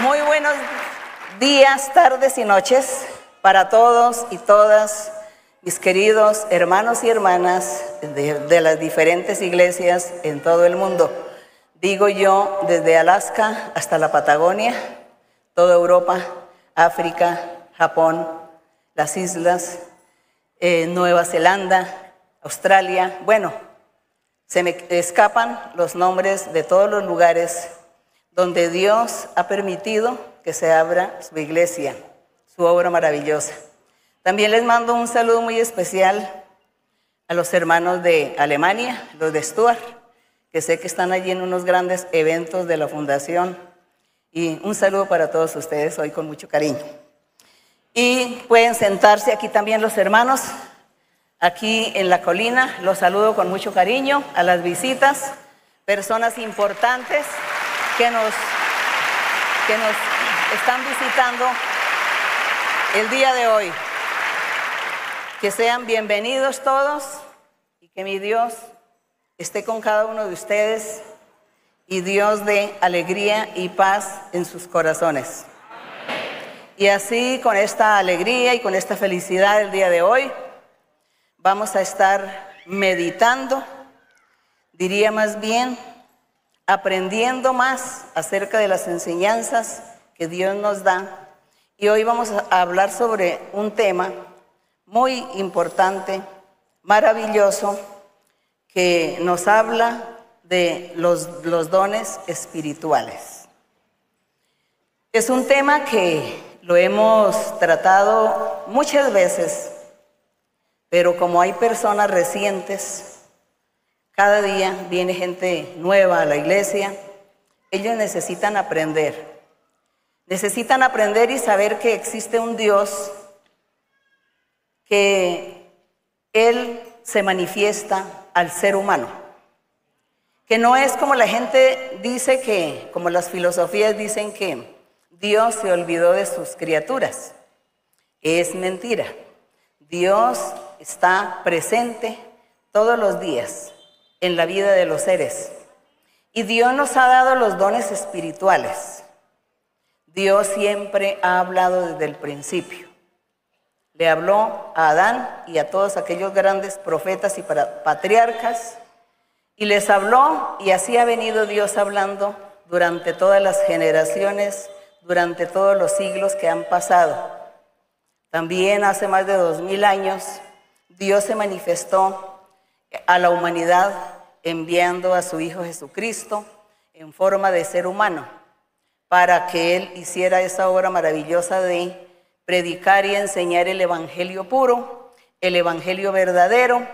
Muy buenos días, tardes y noches para todos y todas mis queridos hermanos y hermanas de, las diferentes iglesias en todo el mundo. Digo yo desde Alaska hasta la Patagonia, toda Europa, África, Japón, las islas, eh, Nueva Zelanda, Australia. Bueno, se me escapan los nombres de todos los lugares donde Dios ha permitido que se abra su iglesia, su obra maravillosa. También les mando un saludo muy especial a los hermanos de Alemania, los de Stuart, que sé que están allí en unos grandes eventos de la fundación. Y un saludo para todos ustedes hoy con mucho cariño. Y pueden sentarse aquí también los hermanos, aquí en la colina. Los saludo con mucho cariño a las visitas, personas importantes que nos, que nos están visitando el día de hoy. Que sean bienvenidos todos y que mi Dios esté con cada uno de ustedes y Dios dé alegría y paz en sus corazones. Y así con esta alegría y con esta felicidad el día de hoy vamos a estar meditando, diría más bien, aprendiendo más acerca de las enseñanzas que Dios nos da. Y hoy vamos a hablar sobre un tema muy importante, maravilloso, que nos habla de los, dones espirituales. Es un tema que lo hemos tratado muchas veces, pero como hay personas recientes, cada día viene gente nueva a la iglesia. Ellos necesitan aprender. Necesitan aprender y saber que existe un Dios que Él se manifiesta al ser humano. Que no es como la gente dice que, como las filosofías dicen que Dios se olvidó de sus criaturas. Es mentira. Dios está presente todos los días en la vida de los seres. Y Dios nos ha dado los dones espirituales. Dios siempre ha hablado desde el principio. Le habló a Adán y a todos aquellos grandes profetas y patriarcas. Y les habló y así ha venido Dios hablando durante todas las generaciones, durante todos los siglos que han pasado. También hace más de dos mil años Dios se manifestó a la humanidad enviando a su Hijo Jesucristo en forma de ser humano para que Él hiciera esa obra maravillosa de predicar y enseñar el Evangelio puro, el Evangelio verdadero,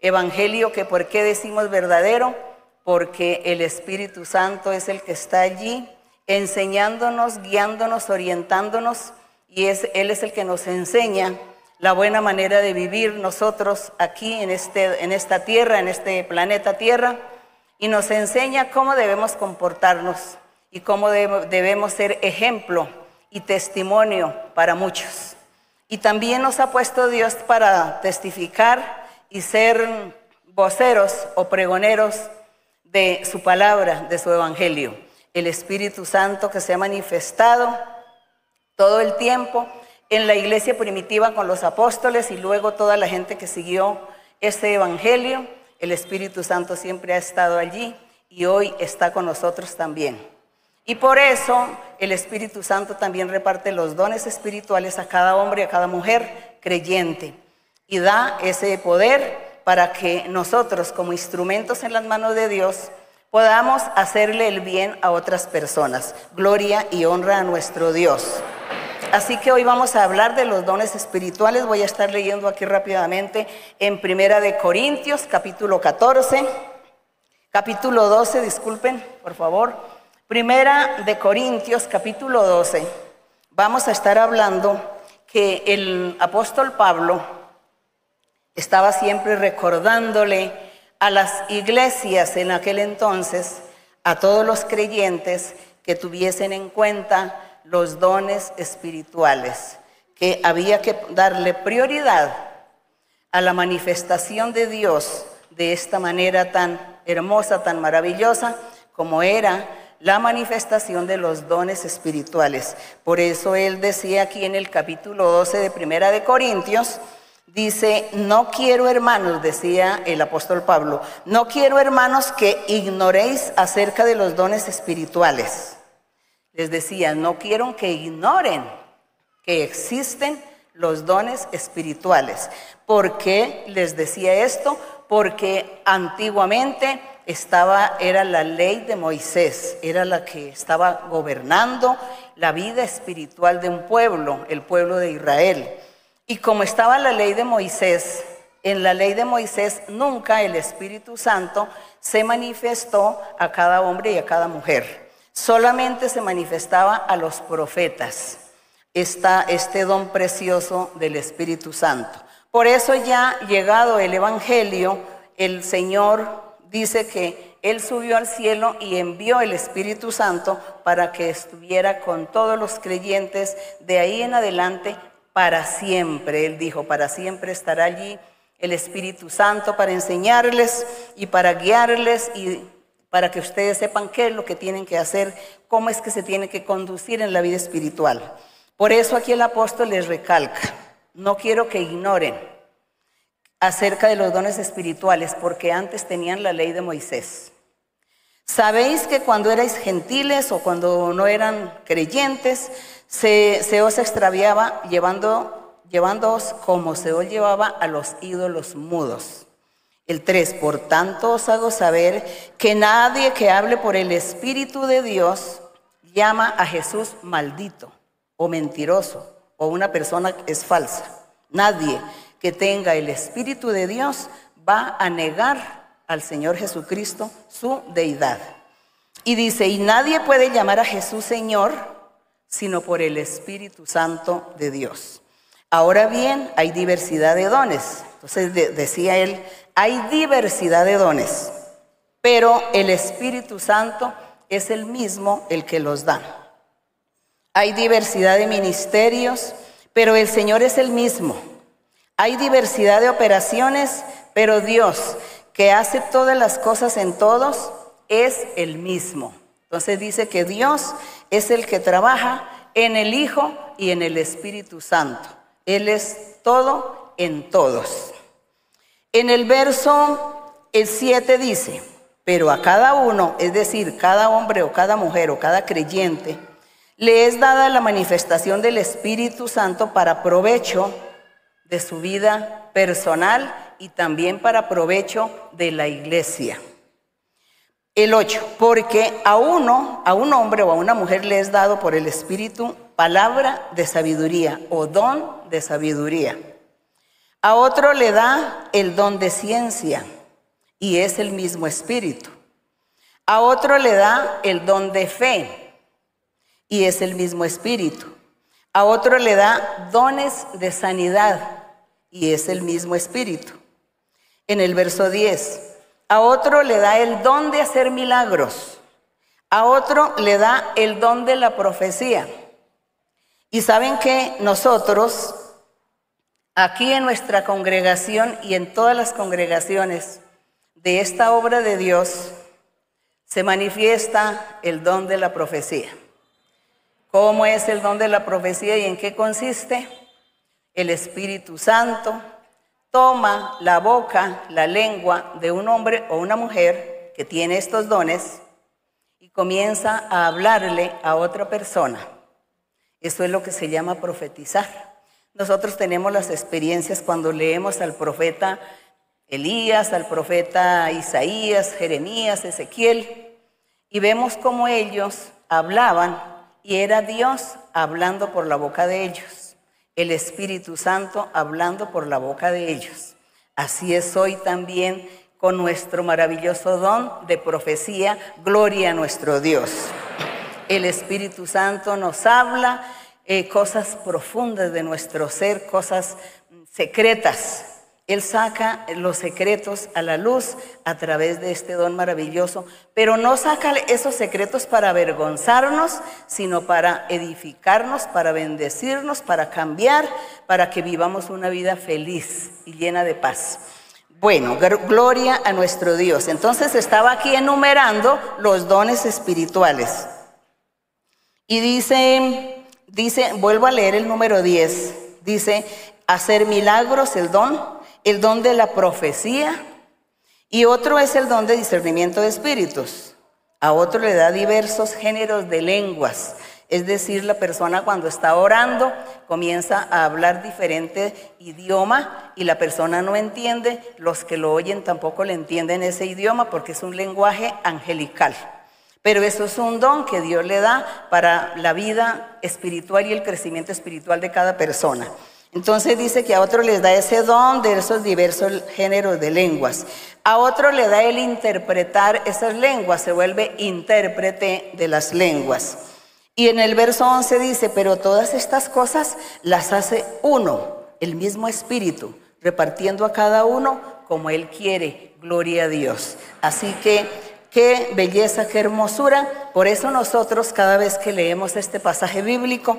Evangelio que por qué decimos verdadero, porque el Espíritu Santo es el que está allí enseñándonos, guiándonos, orientándonos y es, Él es el que nos enseña la buena manera de vivir nosotros aquí en, este, en esta tierra, en este planeta Tierra, y nos enseña cómo debemos comportarnos y cómo debemos ser ejemplo y testimonio para muchos. Y también nos ha puesto Dios para testificar y ser voceros o pregoneros de su palabra, de su evangelio. El Espíritu Santo que se ha manifestado todo el tiempo en la iglesia primitiva con los apóstoles y luego toda la gente que siguió este evangelio. El Espíritu Santo siempre ha estado allí y hoy está con nosotros también. Y por eso el Espíritu Santo también reparte los dones espirituales a cada hombre y a cada mujer creyente y da ese poder para que nosotros como instrumentos en las manos de Dios podamos hacerle el bien a otras personas. Gloria y honra a nuestro Dios. Así que hoy vamos a hablar de los dones espirituales. Voy a estar leyendo aquí rápidamente en Primera de Corintios, capítulo 14, capítulo 12, disculpen, por favor. Primera de Corintios, capítulo 12. Vamos a estar hablando que el apóstol Pablo estaba siempre recordándole a las iglesias en aquel entonces, a todos los creyentes que tuviesen en cuenta los dones espirituales, que había que darle prioridad a la manifestación de Dios de esta manera tan hermosa, tan maravillosa, como era la manifestación de los dones espirituales. Por eso él decía aquí en el capítulo 12 de Primera de Corintios, dice, no quiero hermanos, decía el apóstol Pablo, no quiero hermanos que ignoréis acerca de los dones espirituales. Les decía, no quiero que ignoren que existen los dones espirituales. ¿Por qué les decía esto? Porque antiguamente estaba, era la ley de Moisés, era la que estaba gobernando la vida espiritual de un pueblo, el pueblo de Israel. Y como estaba la ley de Moisés, en la ley de Moisés nunca el Espíritu Santo se manifestó a cada hombre y a cada mujer. Solamente se manifestaba a los profetas está este don precioso del Espíritu Santo. Por eso ya llegado el Evangelio, el Señor dice que Él subió al cielo y envió el Espíritu Santo para que estuviera con todos los creyentes de ahí en adelante para siempre. Él dijo, para siempre estará allí el Espíritu Santo para enseñarles y para guiarles y para que ustedes sepan qué es lo que tienen que hacer, cómo es que se tiene que conducir en la vida espiritual. Por eso aquí el apóstol les recalca, no quiero que ignoren acerca de los dones espirituales, porque antes tenían la ley de Moisés. Sabéis que cuando erais gentiles o cuando no eran creyentes, se, os extraviaba llevándoos como se os llevaba a los ídolos mudos. El 3, por tanto os hago saber que nadie que hable por el Espíritu de Dios llama a Jesús maldito o mentiroso o una persona que es falsa. Nadie que tenga el Espíritu de Dios va a negar al Señor Jesucristo su deidad. Y dice, y nadie puede llamar a Jesús Señor sino por el Espíritu Santo de Dios. Ahora bien, hay diversidad de dones. Entonces decía él, hay diversidad de dones, pero el Espíritu Santo es el mismo el que los da. Hay diversidad de ministerios, pero el Señor es el mismo. Hay diversidad de operaciones, pero Dios, que hace todas las cosas en todos, es el mismo. Entonces dice que Dios es el que trabaja en el Hijo y en el Espíritu Santo. Él es todo en todos. En el verso el 7 dice, pero a cada uno, es decir, cada hombre o cada mujer o cada creyente, le es dada la manifestación del Espíritu Santo para provecho de su vida personal y también para provecho de la iglesia. El 8, porque a uno, a un hombre o a una mujer le es dado por el Espíritu palabra de sabiduría o don de sabiduría. A otro le da el don de ciencia y es el mismo Espíritu. A otro le da el don de fe y es el mismo espíritu. A otro le da dones de sanidad y es el mismo espíritu. En el verso 10, a otro le da el don de hacer milagros. A otro le da el don de la profecía. Y saben que nosotros, aquí en nuestra congregación y en todas las congregaciones de esta obra de Dios, se manifiesta el don de la profecía. ¿Cómo es el don de la profecía y en qué consiste? El Espíritu Santo toma la boca, la lengua de un hombre o una mujer que tiene estos dones y comienza a hablarle a otra persona. Eso es lo que se llama profetizar. Nosotros tenemos las experiencias cuando leemos al profeta Elías, al profeta Isaías, Jeremías, Ezequiel, y vemos cómo ellos hablaban y era Dios hablando por la boca de ellos, el Espíritu Santo hablando por la boca de ellos. Así es hoy también con nuestro maravilloso don de profecía, gloria a nuestro Dios. El Espíritu Santo nos habla eh, cosas profundas de nuestro ser, cosas secretas, él saca los secretos a la luz a través de este don maravilloso, pero no saca esos secretos para avergonzarnos, sino para edificarnos, para bendecirnos, para cambiar, para que vivamos una vida feliz y llena de paz. Bueno, gloria a nuestro Dios. Entonces estaba aquí enumerando los dones espirituales. Y dice, dice, vuelvo a leer el número 10. Dice, hacer milagros, el don, el don de la profecía, y otro es el don de discernimiento de espíritus. A otro le da diversos géneros de lenguas. Es decir, la persona cuando está orando comienza a hablar diferente idioma y la persona no entiende, los que lo oyen tampoco le entienden ese idioma porque es un lenguaje angelical. Pero eso es un don que Dios le da para la vida espiritual y el crecimiento espiritual de cada persona. Entonces dice que a otro les da ese don de esos diversos géneros de lenguas. A otro le da el interpretar esas lenguas, se vuelve intérprete de las lenguas. Y en el verso 11 dice, pero todas estas cosas las hace uno, el mismo Espíritu, repartiendo a cada uno como Él quiere. Gloria a Dios. Así que qué belleza, qué hermosura. Por eso nosotros cada vez que leemos este pasaje bíblico,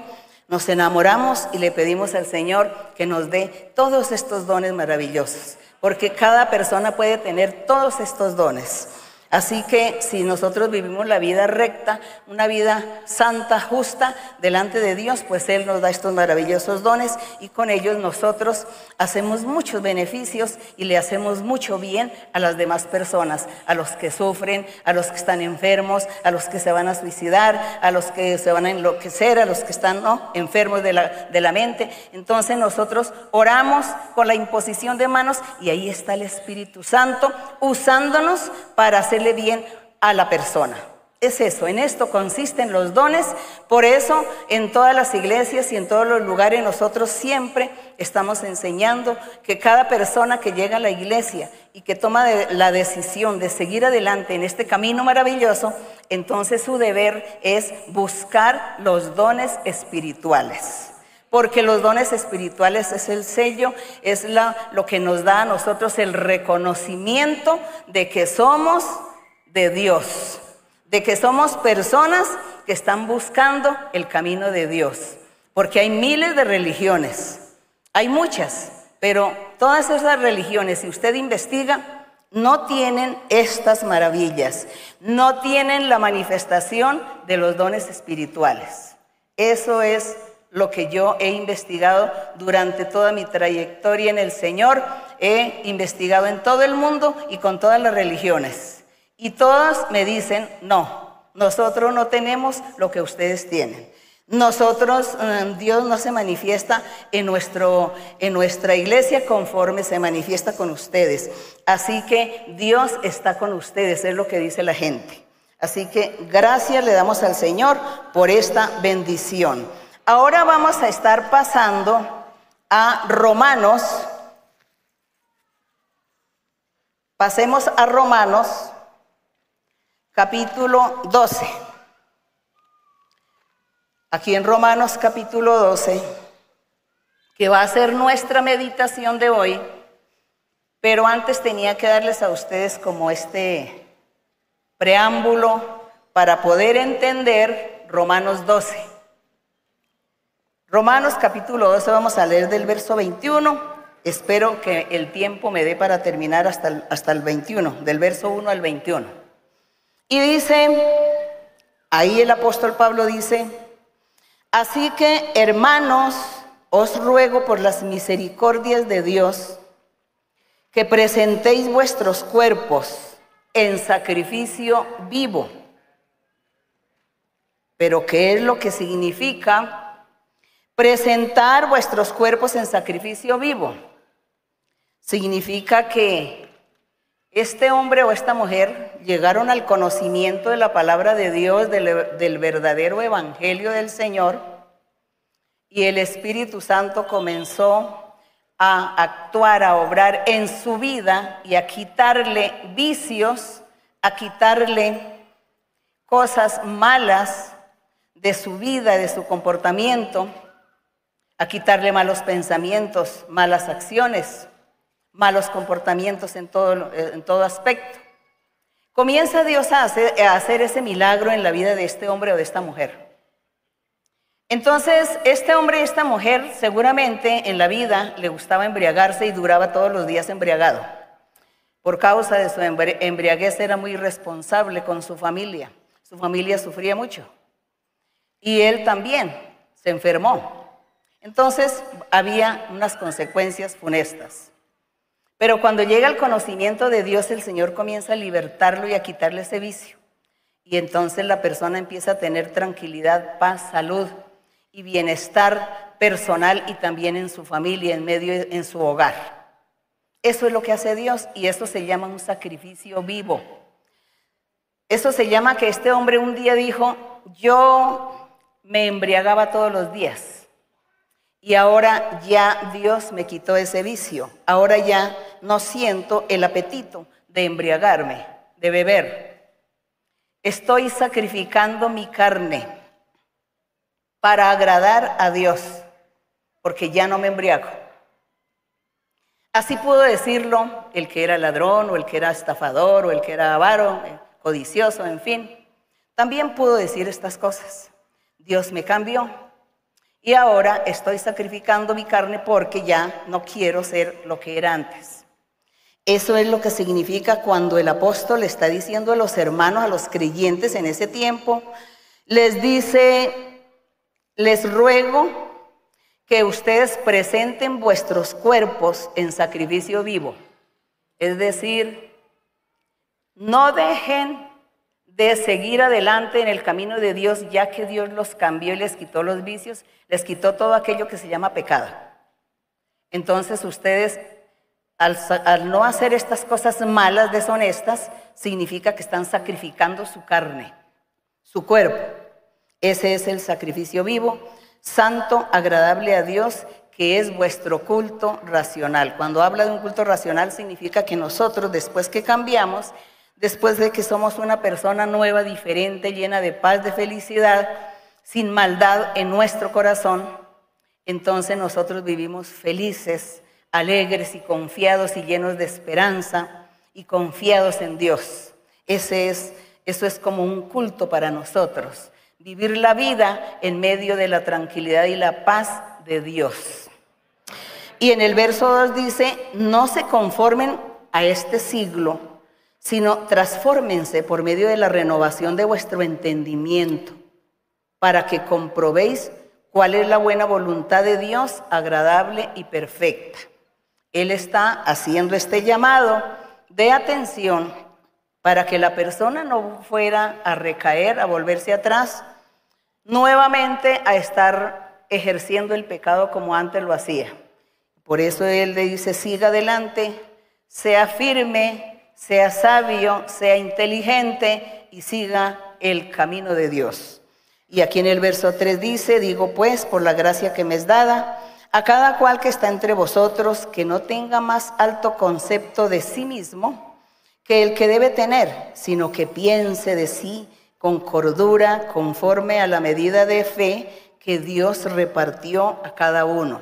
nos enamoramos y le pedimos al Señor que nos dé todos estos dones maravillosos, porque cada persona puede tener todos estos dones. Así que si nosotros vivimos la vida recta, una vida santa, justa, delante de Dios, pues Él nos da estos maravillosos dones y con ellos nosotros hacemos muchos beneficios y le hacemos mucho bien a las demás personas, a los que sufren, a los que están enfermos, a los que se van a suicidar, a los que se van a enloquecer, a los que están enfermos de la, de la mente. Entonces nosotros oramos con la imposición de manos y ahí está el Espíritu Santo usándonos para hacer bien a la persona. Es eso, en esto consisten los dones. Por eso en todas las iglesias y en todos los lugares nosotros siempre estamos enseñando que cada persona que llega a la iglesia y que toma la decisión de seguir adelante en este camino maravilloso, entonces su deber es buscar los dones espirituales. Porque los dones espirituales es el sello, es lo que nos da a nosotros el reconocimiento de que somos de Dios, de que somos personas que están buscando el camino de Dios, porque hay miles de religiones, hay muchas, pero todas esas religiones, si usted investiga, no tienen estas maravillas, no tienen la manifestación de los dones espirituales. Eso es lo que yo he investigado durante toda mi trayectoria en el Señor. He investigado en todo el mundo y con todas las religiones. Y todas me dicen, no, nosotros no tenemos lo que ustedes tienen. Nosotros, eh, Dios no se manifiesta en, nuestro, en nuestra iglesia conforme se manifiesta con ustedes. Así que Dios está con ustedes, es lo que dice la gente. Así que gracias le damos al Señor por esta bendición. Ahora vamos a estar pasando a Romanos. Pasemos a Romanos capítulo 12. Aquí en Romanos capítulo 12, que va a ser nuestra meditación de hoy, pero antes tenía que darles a ustedes como este preámbulo para poder entender Romanos 12. Romanos capítulo 12 vamos a leer del verso 21. Espero que el tiempo me dé para terminar hasta el, hasta el 21, del verso 1 al 21. Y dice, ahí el apóstol Pablo dice, así que hermanos, os ruego por las misericordias de Dios que presentéis vuestros cuerpos en sacrificio vivo. Pero ¿qué es lo que significa presentar vuestros cuerpos en sacrificio vivo? Significa que este hombre o esta mujer llegaron al conocimiento de la palabra de Dios, del, verdadero evangelio del Señor, y el Espíritu Santo comenzó a actuar, a obrar en su vida y a quitarle vicios, a quitarle cosas malas de su vida, de su comportamiento, a quitarle malos pensamientos, malas acciones malos comportamientos en todo, en todo aspecto. Comienza Dios a hacer, a hacer ese milagro en la vida de este hombre o de esta mujer. Entonces, este hombre y esta mujer seguramente en la vida le gustaba embriagarse y duraba todos los días embriagado. Por causa de su embriaguez era muy responsable con su familia. Su familia sufría mucho. Y él también se enfermó. Entonces había unas consecuencias funestas. Pero cuando llega el conocimiento de Dios, el Señor comienza a libertarlo y a quitarle ese vicio. Y entonces la persona empieza a tener tranquilidad, paz, salud y bienestar personal y también en su familia, en medio en su hogar. Eso es lo que hace Dios y eso se llama un sacrificio vivo. Eso se llama que este hombre un día dijo, yo me embriagaba todos los días y ahora ya Dios me quitó ese vicio. Ahora ya no siento el apetito de embriagarme, de beber. Estoy sacrificando mi carne para agradar a Dios, porque ya no me embriago. Así pudo decirlo el que era ladrón o el que era estafador o el que era avaro, eh, codicioso, en fin. También pudo decir estas cosas. Dios me cambió y ahora estoy sacrificando mi carne porque ya no quiero ser lo que era antes. Eso es lo que significa cuando el apóstol está diciendo a los hermanos, a los creyentes en ese tiempo, les dice, les ruego que ustedes presenten vuestros cuerpos en sacrificio vivo. Es decir, no dejen de seguir adelante en el camino de Dios, ya que Dios los cambió y les quitó los vicios, les quitó todo aquello que se llama pecado. Entonces ustedes, al, al, no hacer estas cosas malas, deshonestas, significa que están sacrificando su carne, su cuerpo. Ese es el sacrificio vivo, santo, agradable a Dios, que es vuestro culto racional. Cuando habla de un culto racional significa que nosotros, después que cambiamos, después de que somos una persona nueva, diferente, llena de paz, de felicidad, sin maldad en nuestro corazón, entonces nosotros vivimos felices, alegres y confiados y llenos de esperanza y confiados en Dios. Ese es, eso es como un culto para nosotros vivir la vida en medio de la tranquilidad y la paz de Dios. Y en el verso 2 dice, no se conformen a este siglo, sino transfórmense por medio de la renovación de vuestro entendimiento, para que comprobéis cuál es la buena voluntad de Dios, agradable y perfecta. Él está haciendo este llamado de atención para que la persona no fuera a recaer, a volverse atrás, nuevamente a estar ejerciendo el pecado como antes lo hacía. Por eso él le dice, siga adelante, sea firme, sea sabio, sea inteligente y siga el camino de Dios. Y aquí en el verso 3 dice, digo pues, por la gracia que me es dada, a cada cual que está entre vosotros, que no tenga más alto concepto de sí mismo que el que debe tener, sino que piense de sí con cordura, conforme a la medida de fe que Dios repartió a cada uno.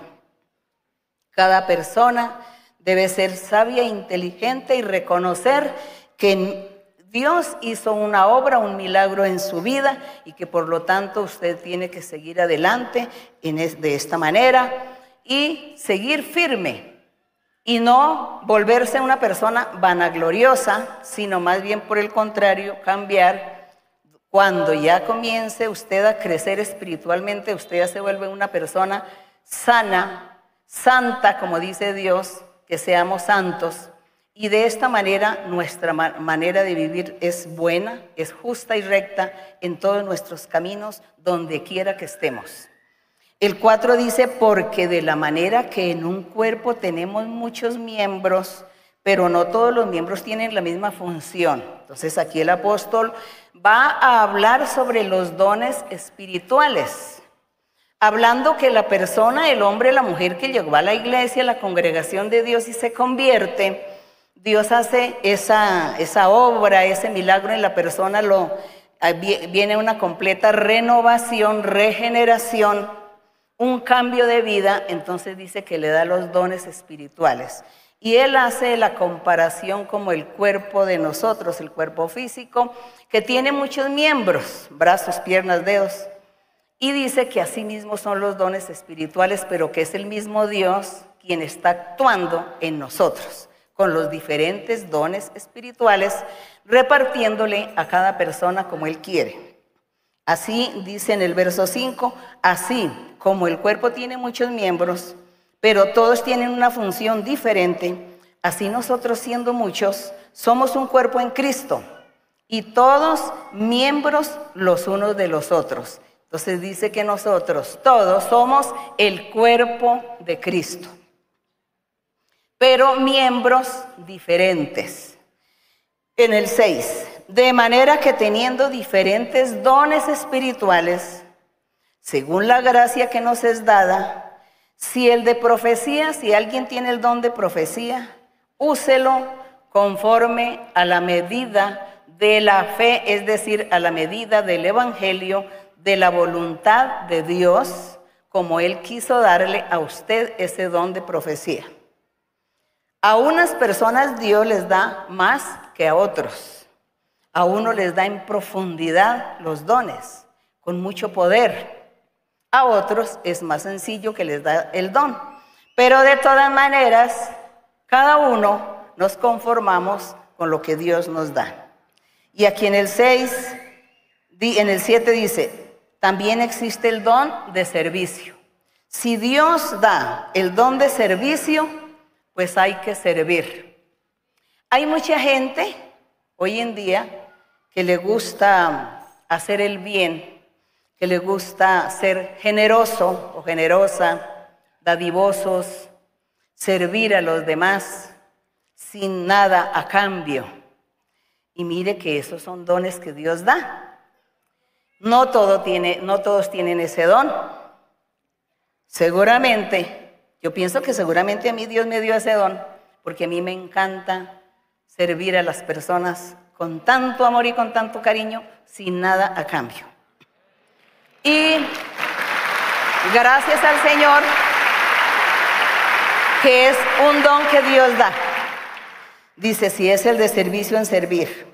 Cada persona debe ser sabia inteligente y reconocer que Dios hizo una obra, un milagro en su vida y que por lo tanto usted tiene que seguir adelante de esta manera y seguir firme y no volverse una persona vanagloriosa, sino más bien por el contrario, cambiar. Cuando ya comience usted a crecer espiritualmente, usted ya se vuelve una persona sana, santa, como dice Dios, que seamos santos. Y de esta manera nuestra manera de vivir es buena, es justa y recta en todos nuestros caminos, donde quiera que estemos. El 4 dice, porque de la manera que en un cuerpo tenemos muchos miembros, pero no todos los miembros tienen la misma función. Entonces aquí el apóstol va a hablar sobre los dones espirituales, hablando que la persona, el hombre, la mujer que llegó a la iglesia, a la congregación de Dios y se convierte, Dios hace esa, esa obra, ese milagro en la persona, lo, viene una completa renovación, regeneración un cambio de vida, entonces dice que le da los dones espirituales. Y él hace la comparación como el cuerpo de nosotros, el cuerpo físico, que tiene muchos miembros, brazos, piernas, dedos. Y dice que así mismo son los dones espirituales, pero que es el mismo Dios quien está actuando en nosotros. con los diferentes dones espirituales, repartiéndole a cada persona como Él quiere. Así dice en el verso 5, así como el cuerpo tiene muchos miembros, pero todos tienen una función diferente, así nosotros siendo muchos, somos un cuerpo en Cristo y todos miembros los unos de los otros. Entonces dice que nosotros todos somos el cuerpo de Cristo, pero miembros diferentes. En el 6, de manera que teniendo diferentes dones espirituales, según la gracia que nos es dada, si el de profecía, si alguien tiene el don de profecía, úselo conforme a la medida de la fe, es decir, a la medida del Evangelio de la voluntad de Dios, como Él quiso darle a usted ese don de profecía. A unas personas Dios les da más que a otros. A uno les da en profundidad los dones, con mucho poder. A otros es más sencillo que les da el don. Pero de todas maneras, cada uno nos conformamos con lo que Dios nos da. Y aquí en el 6, en el 7 dice, también existe el don de servicio. Si Dios da el don de servicio, pues hay que servir. Hay mucha gente hoy en día que le gusta hacer el bien, que le gusta ser generoso o generosa, dadivosos, servir a los demás sin nada a cambio. Y mire que esos son dones que Dios da. No, todo tiene, no todos tienen ese don. Seguramente, yo pienso que seguramente a mí Dios me dio ese don, porque a mí me encanta servir a las personas con tanto amor y con tanto cariño, sin nada a cambio. Y gracias al Señor, que es un don que Dios da. Dice, si es el de servicio en servir.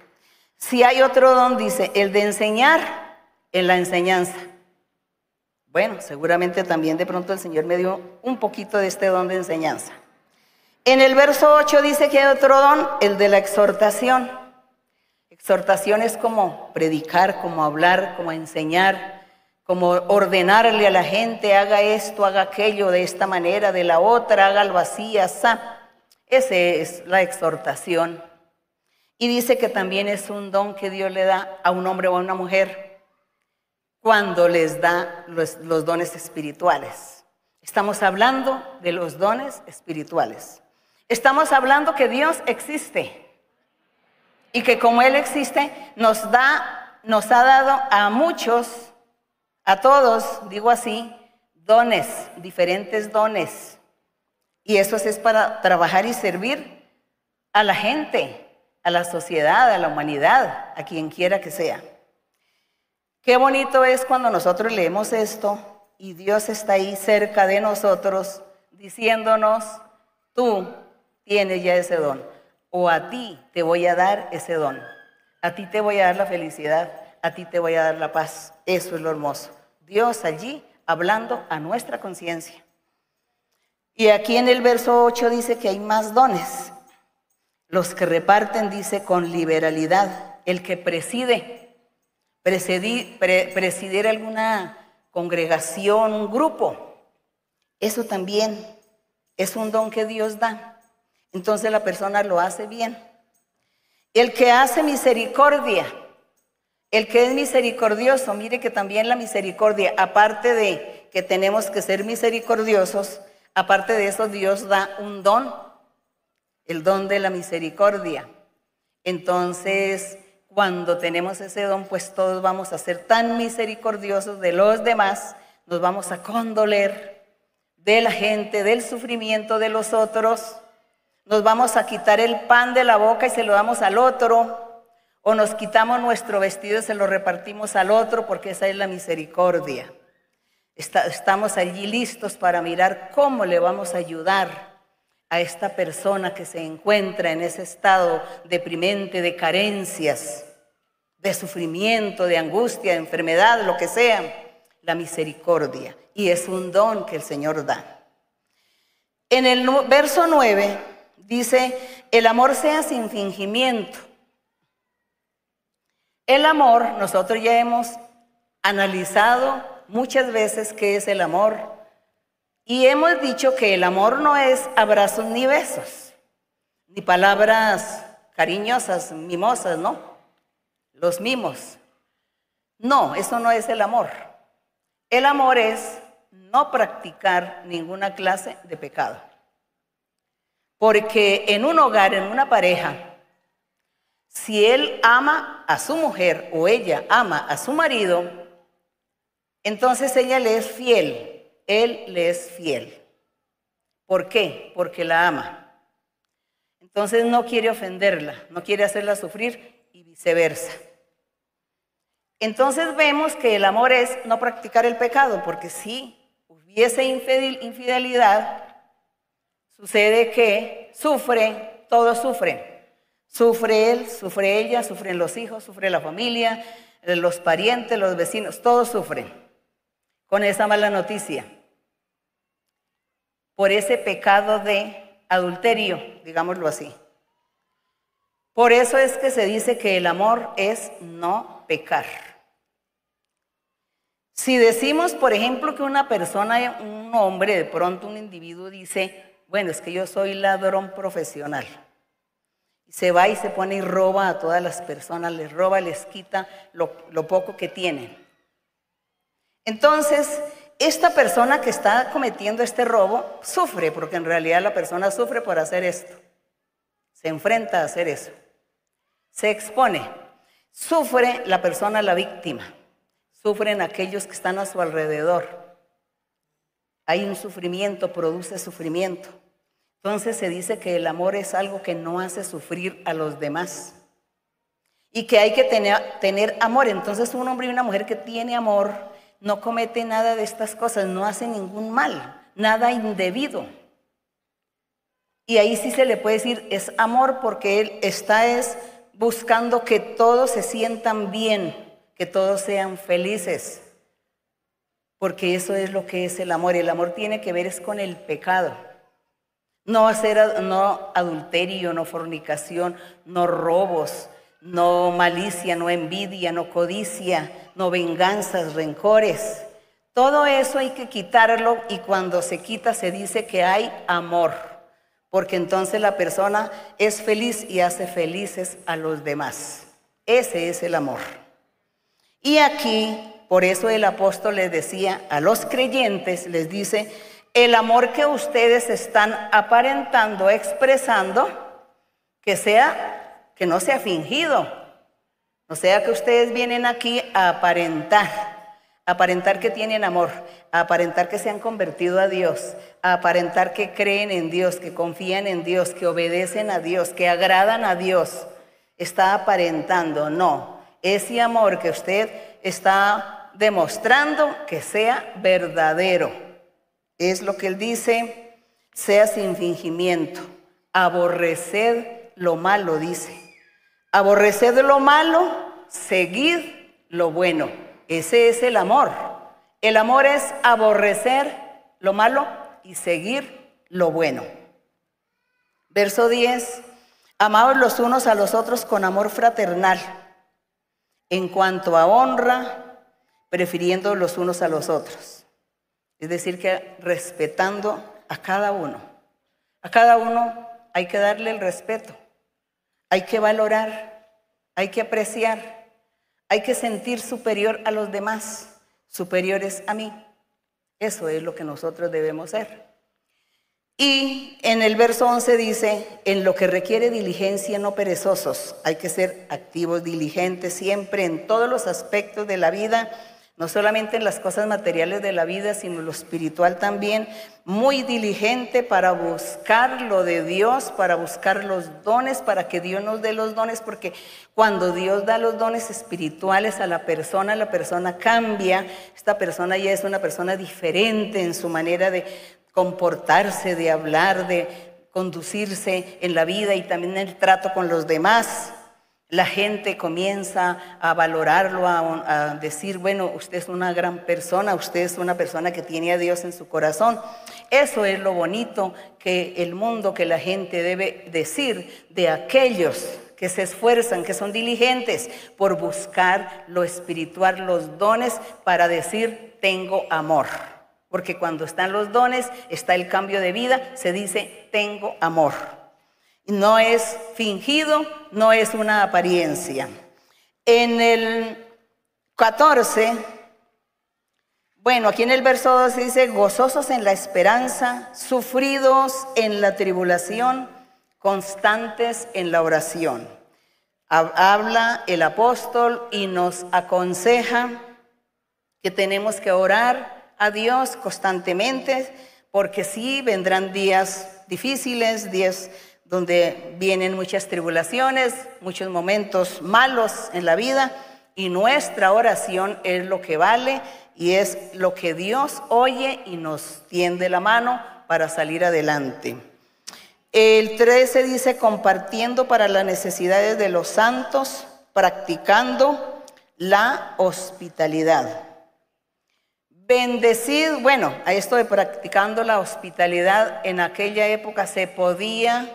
Si hay otro don, dice, el de enseñar en la enseñanza. Bueno, seguramente también de pronto el Señor me dio un poquito de este don de enseñanza. En el verso 8 dice que hay otro don, el de la exhortación. Exhortación es como predicar, como hablar, como enseñar, como ordenarle a la gente, haga esto, haga aquello de esta manera, de la otra, hágalo así, así. Esa es la exhortación. Y dice que también es un don que Dios le da a un hombre o a una mujer cuando les da los, dones espirituales. Estamos hablando de los dones espirituales. Estamos hablando que Dios existe y que como Él existe nos da, nos ha dado a muchos, a todos, digo así, dones, diferentes dones. Y eso es para trabajar y servir a la gente, a la sociedad, a la humanidad, a quien quiera que sea. Qué bonito es cuando nosotros leemos esto y Dios está ahí cerca de nosotros diciéndonos, tú tienes ya ese don, o a ti te voy a dar ese don, a ti te voy a dar la felicidad, a ti te voy a dar la paz. Eso es lo hermoso. Dios allí hablando a nuestra conciencia. Y aquí en el verso 8 dice que hay más dones. Los que reparten, dice, con liberalidad. El que preside, presidir, alguna congregación, un grupo. Eso también es un don que Dios da. Entonces la persona lo hace bien. El que hace misericordia, el que es misericordioso, mire que también la misericordia, aparte de que tenemos que ser misericordiosos, aparte de eso Dios da un don, el don de la misericordia. Entonces, cuando tenemos ese don, pues todos vamos a ser tan misericordiosos de los demás, nos vamos a condoler de la gente, del sufrimiento de los otros, nos vamos a quitar el pan de la boca y se lo damos al otro, o nos quitamos nuestro vestido y se lo repartimos al otro, porque esa es la misericordia. estamos allí listos para mirar cómo le vamos a ayudar a esta persona que se encuentra en ese estado deprimente de carencias, de sufrimiento, de angustia, de enfermedad, lo que sea, la misericordia. Y es un don que el Señor da. En el verso 9 dice, el amor sea sin fingimiento. El amor, nosotros ya hemos analizado muchas veces qué es el amor y hemos dicho que el amor no es abrazos ni besos, ni palabras cariñosas, mimosas, ¿no? Los mimos. No, eso no es el amor. El amor es no practicar ninguna clase de pecado. Porque en un hogar, en una pareja, si él ama a su mujer o ella ama a su marido, entonces ella le es fiel, él le es fiel. ¿Por qué? Porque la ama. Entonces no quiere ofenderla, no quiere hacerla sufrir y viceversa. Entonces vemos que el amor es no practicar el pecado, porque si hubiese infidelidad, sucede que sufre, todos sufren. Sufre él, sufre ella, sufren los hijos, sufre la familia, los parientes, los vecinos, todos sufren con esa mala noticia. Por ese pecado de adulterio, digámoslo así. Por eso es que se dice que el amor es no pecar. Si decimos, por ejemplo, que una persona, un hombre, de pronto un individuo dice, bueno, es que yo soy ladrón profesional se va y se pone y roba a todas las personas, les roba, les quita lo, lo poco que tienen. Entonces, esta persona que está cometiendo este robo sufre, porque en realidad la persona sufre por hacer esto. Se enfrenta a hacer eso. Se expone. Sufre la persona, la víctima. Sufren aquellos que están a su alrededor. Hay un sufrimiento, produce sufrimiento. Entonces se dice que el amor es algo que no hace sufrir a los demás y que hay que tener, amor. Entonces un hombre y una mujer que tiene amor no comete nada de estas cosas, no hace ningún mal, nada indebido. Y ahí sí se le puede decir, es amor porque él está es buscando que todos se sientan bien, que todos sean felices. Porque eso es lo que es el amor. El amor tiene que ver es con el pecado. No hacer no adulterio, no fornicación, no robos, no malicia, no envidia, no codicia, no venganzas, rencores. Todo eso hay que quitarlo y cuando se quita se dice que hay amor, porque entonces la persona es feliz y hace felices a los demás. Ese es el amor. Y aquí, por eso el apóstol les decía a los creyentes, les dice, el amor que ustedes están aparentando, expresando, que sea, que no sea fingido. O sea que ustedes vienen aquí a aparentar, aparentar que tienen amor, a aparentar que se han convertido a Dios, a aparentar que creen en Dios, que confían en Dios, que obedecen a Dios, que agradan a Dios. Está aparentando, no. Ese amor que usted está demostrando que sea verdadero. Es lo que él dice, sea sin fingimiento. Aborreced lo malo, dice. Aborreced lo malo, seguid lo bueno. Ese es el amor. El amor es aborrecer lo malo y seguir lo bueno. Verso 10. Amaos los unos a los otros con amor fraternal. En cuanto a honra, prefiriendo los unos a los otros. Es decir, que respetando a cada uno. A cada uno hay que darle el respeto, hay que valorar, hay que apreciar, hay que sentir superior a los demás, superiores a mí. Eso es lo que nosotros debemos ser. Y en el verso 11 dice, en lo que requiere diligencia, no perezosos. Hay que ser activos, diligentes siempre en todos los aspectos de la vida no solamente en las cosas materiales de la vida, sino en lo espiritual también, muy diligente para buscar lo de Dios, para buscar los dones, para que Dios nos dé los dones, porque cuando Dios da los dones espirituales a la persona, la persona cambia, esta persona ya es una persona diferente en su manera de comportarse, de hablar, de conducirse en la vida y también en el trato con los demás la gente comienza a valorarlo, a, decir, bueno, usted es una gran persona, usted es una persona que tiene a Dios en su corazón. Eso es lo bonito que el mundo, que la gente debe decir de aquellos que se esfuerzan, que son diligentes por buscar lo espiritual, los dones, para decir, tengo amor. Porque cuando están los dones, está el cambio de vida, se dice, tengo amor. No es fingido, no es una apariencia. En el 14, bueno, aquí en el verso 2 dice, gozosos en la esperanza, sufridos en la tribulación, constantes en la oración. Habla el apóstol y nos aconseja que tenemos que orar a Dios constantemente, porque sí vendrán días difíciles, días donde vienen muchas tribulaciones, muchos momentos malos en la vida, y nuestra oración es lo que vale y es lo que Dios oye y nos tiende la mano para salir adelante. El 13 dice, compartiendo para las necesidades de los santos, practicando la hospitalidad. Bendecid, bueno, a esto de practicando la hospitalidad, en aquella época se podía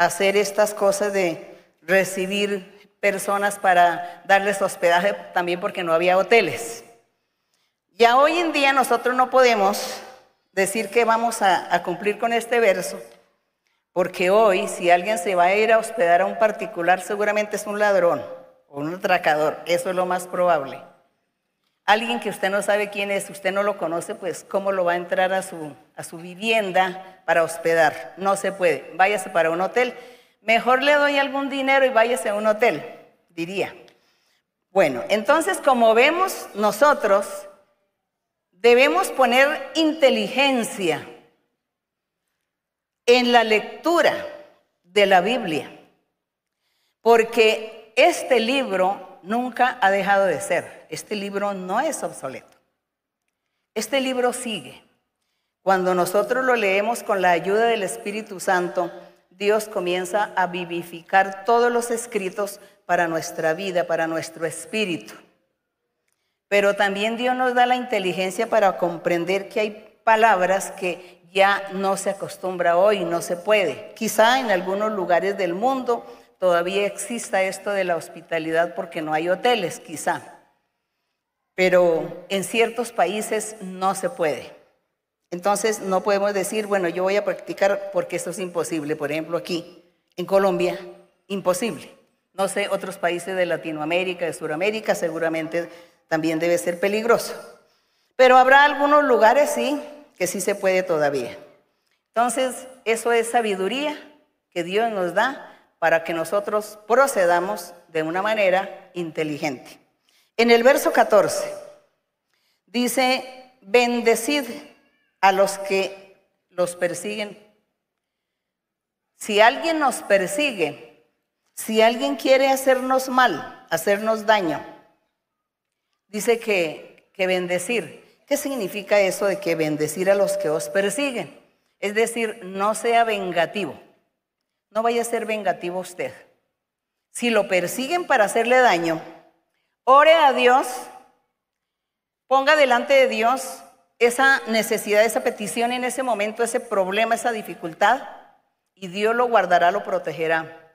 hacer estas cosas de recibir personas para darles hospedaje también porque no había hoteles. Ya hoy en día nosotros no podemos decir que vamos a, a cumplir con este verso porque hoy, si alguien se va a ir a hospedar a un particular, seguramente es un ladrón o un atracador. Eso es lo más probable. Alguien que usted no sabe quién es, usted no lo conoce, pues ¿cómo lo va a entrar a su, a su vivienda para hospedar? No se puede. Váyase para un hotel. Mejor le doy algún dinero y váyase a un hotel, diría. Bueno, entonces como vemos nosotros, debemos poner inteligencia en la lectura de la Biblia, porque este libro nunca ha dejado de ser, este libro no es obsoleto, este libro sigue. Cuando nosotros lo leemos con la ayuda del Espíritu Santo, Dios comienza a vivificar todos los escritos para nuestra vida, para nuestro espíritu. Pero también Dios nos da la inteligencia para comprender que hay palabras que ya no se acostumbra hoy, no se puede. Quizá en algunos lugares del mundo todavía exista esto de la hospitalidad porque no hay hoteles, quizá. Pero en ciertos países no se puede. Entonces no podemos decir, bueno, yo voy a practicar porque esto es imposible. Por ejemplo, aquí, en Colombia, imposible. No sé, otros países de Latinoamérica, de Sudamérica, seguramente también debe ser peligroso. Pero habrá algunos lugares, sí, que sí se puede todavía. Entonces, eso es sabiduría que Dios nos da para que nosotros procedamos de una manera inteligente. En el verso 14 dice, bendecid a los que los persiguen. Si alguien nos persigue, si alguien quiere hacernos mal, hacernos daño, dice que, que bendecir. ¿Qué significa eso de que bendecir a los que os persiguen? Es decir, no sea vengativo. No vaya a ser vengativo usted. Si lo persiguen para hacerle daño, ore a Dios, ponga delante de Dios esa necesidad, esa petición en ese momento, ese problema, esa dificultad, y Dios lo guardará, lo protegerá.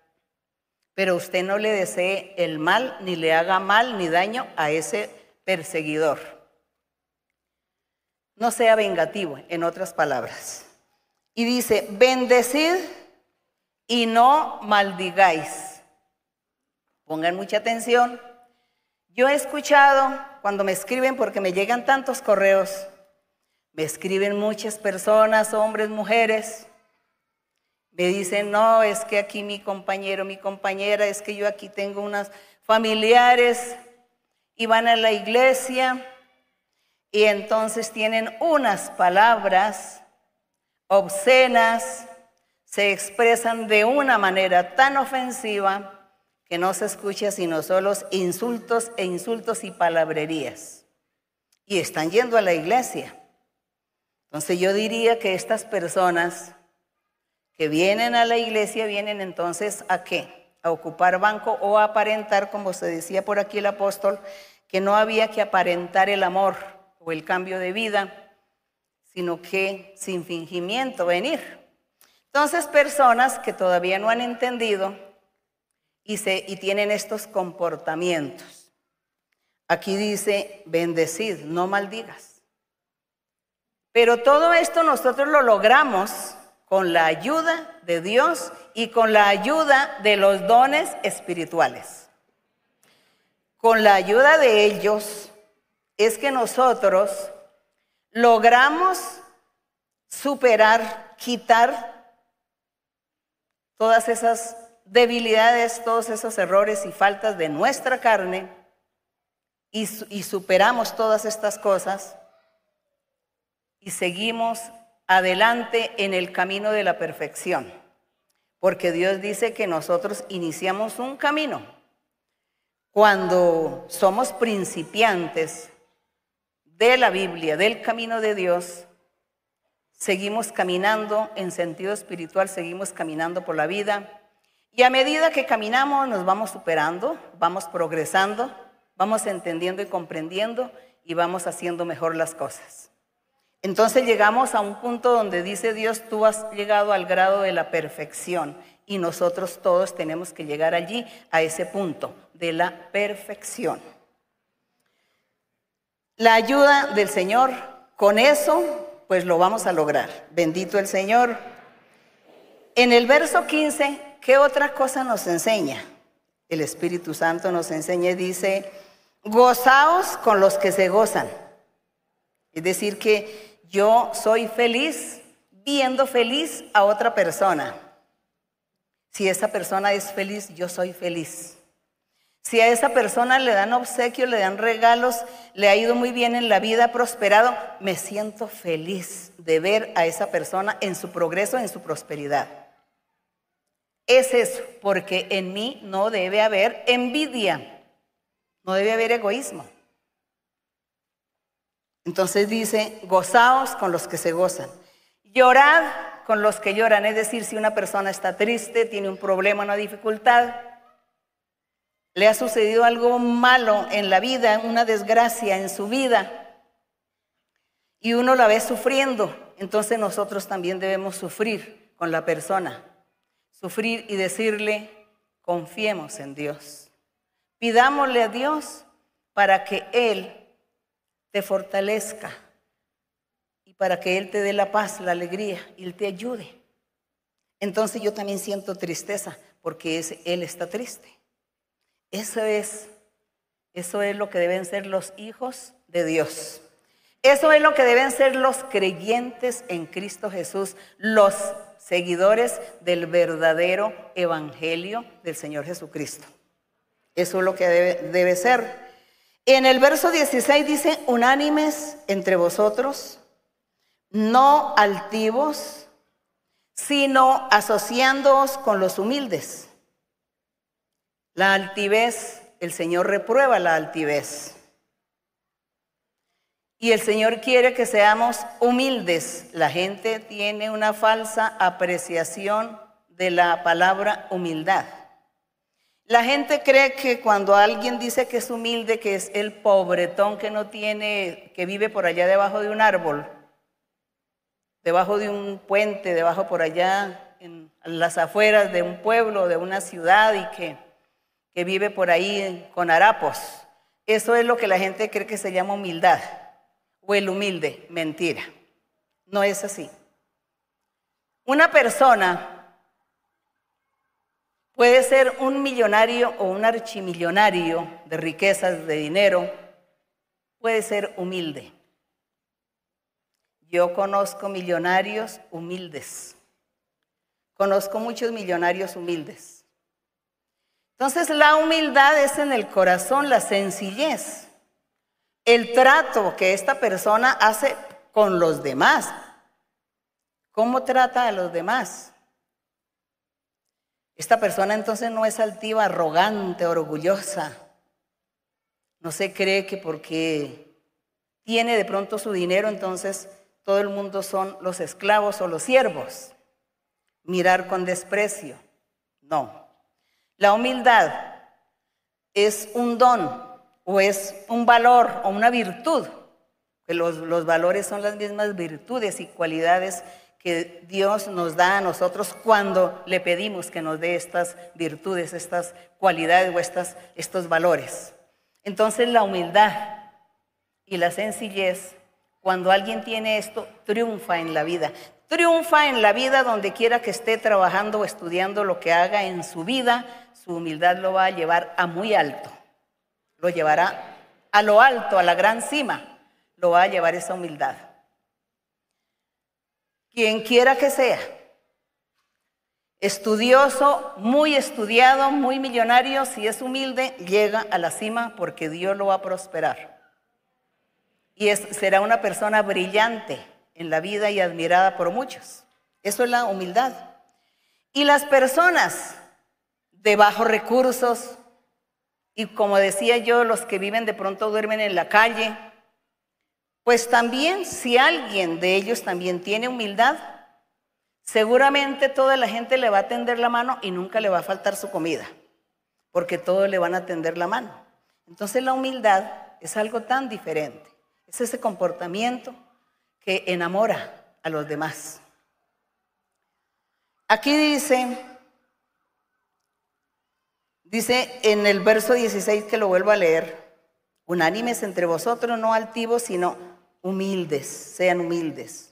Pero usted no le desee el mal, ni le haga mal ni daño a ese perseguidor. No sea vengativo, en otras palabras. Y dice, bendecid y no maldigáis. Pongan mucha atención. Yo he escuchado cuando me escriben, porque me llegan tantos correos, me escriben muchas personas, hombres, mujeres, me dicen, no, es que aquí mi compañero, mi compañera, es que yo aquí tengo unas familiares y van a la iglesia y entonces tienen unas palabras obscenas, se expresan de una manera tan ofensiva que no se escucha sino solo insultos e insultos y palabrerías. Y están yendo a la iglesia. Entonces yo diría que estas personas que vienen a la iglesia vienen entonces a qué? A ocupar banco o a aparentar, como se decía por aquí el apóstol, que no había que aparentar el amor o el cambio de vida, sino que sin fingimiento venir. Entonces, personas que todavía no han entendido y, se, y tienen estos comportamientos. Aquí dice, bendecid, no maldigas. Pero todo esto nosotros lo logramos con la ayuda de Dios y con la ayuda de los dones espirituales. Con la ayuda de ellos es que nosotros logramos superar, quitar todas esas debilidades, todos esos errores y faltas de nuestra carne y, superamos todas estas cosas y seguimos adelante en el camino de la perfección. Porque Dios dice que nosotros iniciamos un camino. Cuando somos principiantes de la Biblia, del camino de Dios, seguimos caminando en sentido espiritual, seguimos caminando por la vida. Y a medida que caminamos nos vamos superando, vamos progresando, vamos entendiendo y comprendiendo y vamos haciendo mejor las cosas. Entonces llegamos a un punto donde dice Dios, tú has llegado al grado de la perfección y nosotros todos tenemos que llegar allí, a ese punto de la perfección. La ayuda del Señor, con eso, pues lo vamos a lograr. Bendito el Señor. En el verso 15, ¿qué otra cosa nos enseña? El Espíritu Santo nos enseña y dice, gozaos con los que se gozan. Es decir, que yo soy feliz viendo feliz a otra persona. Si esa persona es feliz, yo soy feliz. Si a esa persona le dan obsequios, le dan regalos, le ha ido muy bien en la vida, ha prosperado, me siento feliz de ver a esa persona en su progreso, en su prosperidad. Es eso, porque en mí no debe haber envidia, no debe haber egoísmo. Entonces dice, gozaos con los que se gozan. Llorad con los que lloran. Es decir, si una persona está triste, tiene un problema, una dificultad, le ha sucedido algo malo en la vida, una desgracia en su vida, y uno la ve sufriendo, entonces nosotros también debemos sufrir con la persona. Sufrir y decirle, confiemos en Dios. Pidámosle a Dios para que Él te fortalezca y para que Él te dé la paz, la alegría y Él te ayude. Entonces yo también siento tristeza porque Él está triste. Eso es, eso es lo que deben ser los hijos de Dios. Eso es lo que deben ser los creyentes en Cristo Jesús, los seguidores del verdadero evangelio del Señor Jesucristo. Eso es lo que debe, debe ser. En el verso 16 dice, unánimes entre vosotros, no altivos, sino asociándoos con los humildes. La altivez, el Señor reprueba la altivez. Y el Señor quiere que seamos humildes. La gente tiene una falsa apreciación de la palabra humildad. La gente cree que cuando alguien dice que es humilde, que es el pobretón que no tiene, que vive por allá debajo de un árbol, debajo de un puente, debajo por allá en las afueras de un pueblo, de una ciudad y que, que vive por ahí con harapos. Eso es lo que la gente cree que se llama humildad o el humilde. Mentira. No es así. Una persona Puede ser un millonario o un archimillonario de riquezas, de dinero. Puede ser humilde. Yo conozco millonarios humildes. Conozco muchos millonarios humildes. Entonces la humildad es en el corazón, la sencillez, el trato que esta persona hace con los demás. ¿Cómo trata a los demás? Esta persona entonces no es altiva, arrogante, orgullosa. No se cree que porque tiene de pronto su dinero, entonces todo el mundo son los esclavos o los siervos. Mirar con desprecio. No. La humildad es un don o es un valor o una virtud Los, los valores son las mismas virtudes y cualidades que Dios nos da a nosotros cuando le pedimos que nos dé estas virtudes, estas cualidades o estas, estos valores. Entonces la humildad y la sencillez, cuando alguien tiene esto, triunfa en la vida. Triunfa en la vida donde quiera que esté trabajando o estudiando lo que haga en su vida, su humildad lo va a llevar a muy alto. Lo llevará a lo alto, a la gran cima. Lo va a llevar esa humildad. Quien quiera que sea, estudioso, muy estudiado, muy millonario, si es humilde, llega a la cima porque Dios lo va a prosperar. Y será una persona brillante en la vida y admirada por muchos. Eso es la humildad. Y las personas de bajos recursos, y como decía yo, los que viven de pronto duermen en la calle, pues también si alguien de ellos también tiene humildad, seguramente toda la gente le va a tender la mano y nunca le va a faltar su comida, porque todos le van a tender la mano. Entonces la humildad es algo tan diferente, es ese comportamiento que enamora a los demás. Aquí dice, dice en el verso 16 que lo vuelvo a leer, unánimes entre vosotros, no altivos, sino humildes, sean humildes.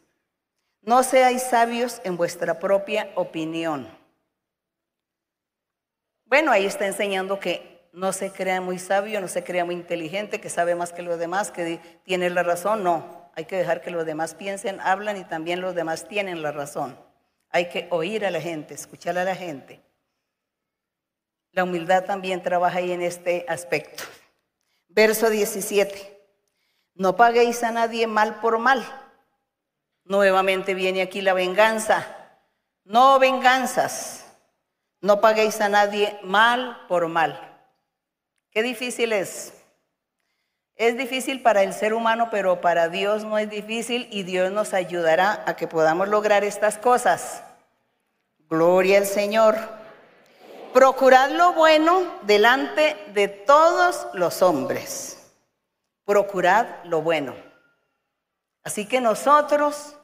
No seáis sabios en vuestra propia opinión. Bueno, ahí está enseñando que no se crea muy sabio, no se crea muy inteligente, que sabe más que los demás, que tiene la razón. No, hay que dejar que los demás piensen, hablan y también los demás tienen la razón. Hay que oír a la gente, escuchar a la gente. La humildad también trabaja ahí en este aspecto. Verso 17. No paguéis a nadie mal por mal. Nuevamente viene aquí la venganza. No venganzas. No paguéis a nadie mal por mal. Qué difícil es es difícil para el ser humano, pero para Dios no es difícil y Dios nos ayudará a que podamos lograr estas cosas. Gloria al Señor. Procurad lo bueno delante de todos los hombres. Procurad lo bueno. Así que nosotros,